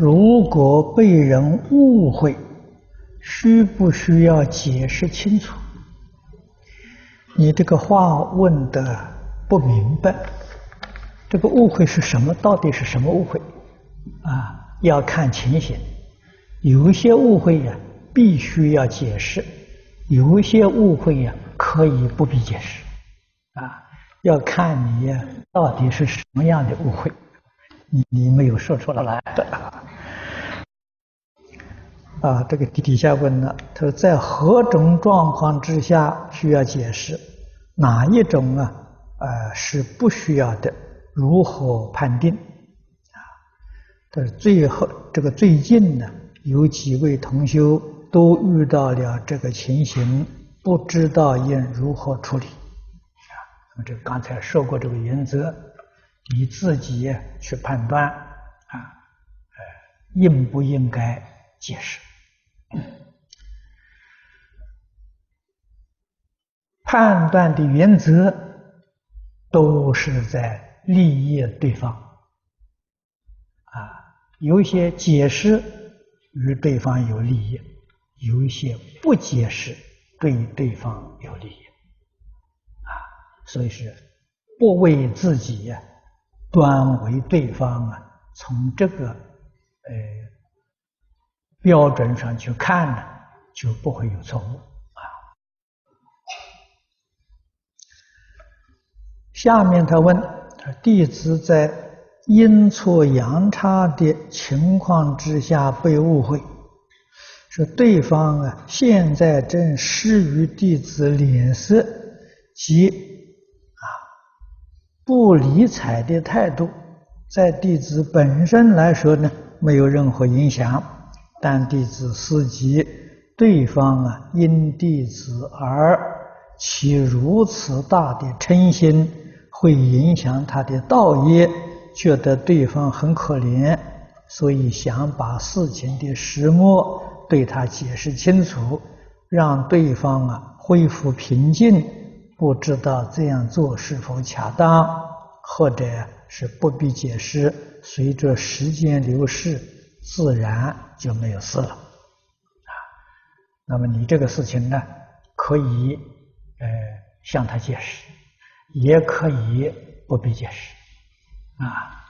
如果被人误会，需不需要解释清楚？你这个话问得不明白，这个误会是什么？到底是什么误会？啊，要看情形。有一些误会呀，必须要解释；有一些误会呀，可以不必解释。啊，要看你，到底是什么样的误会，你你没有说出来的。啊，这个底底下问了，他说在何种状况之下需要解释？哪一种啊？呃，是不需要的？如何判定？啊，但是最后这个最近呢，有几位同修都遇到了这个情形，不知道应如何处理。啊，那么这刚才说过这个原则，你自己去判断啊，呃，应不应该解释？判断的原则都是在利益对方啊，有一些解释与对方有利益，有一些不解释对对方有利益啊，所以是不为自己呀，端为对方啊，从这个呃。标准上去看呢，就不会有错误啊。下面他问：弟子在阴错阳差的情况之下被误会，说对方啊现在正施于弟子脸色及啊不理睬的态度，在弟子本身来说呢，没有任何影响。但弟子思及对方啊，因弟子而起如此大的嗔心，会影响他的道业，觉得对方很可怜，所以想把事情的始末对他解释清楚，让对方啊恢复平静。不知道这样做是否恰当，或者是不必解释，随着时间流逝。自然就没有事了，啊，那么你这个事情呢，可以呃向他解释，也可以不必解释，啊。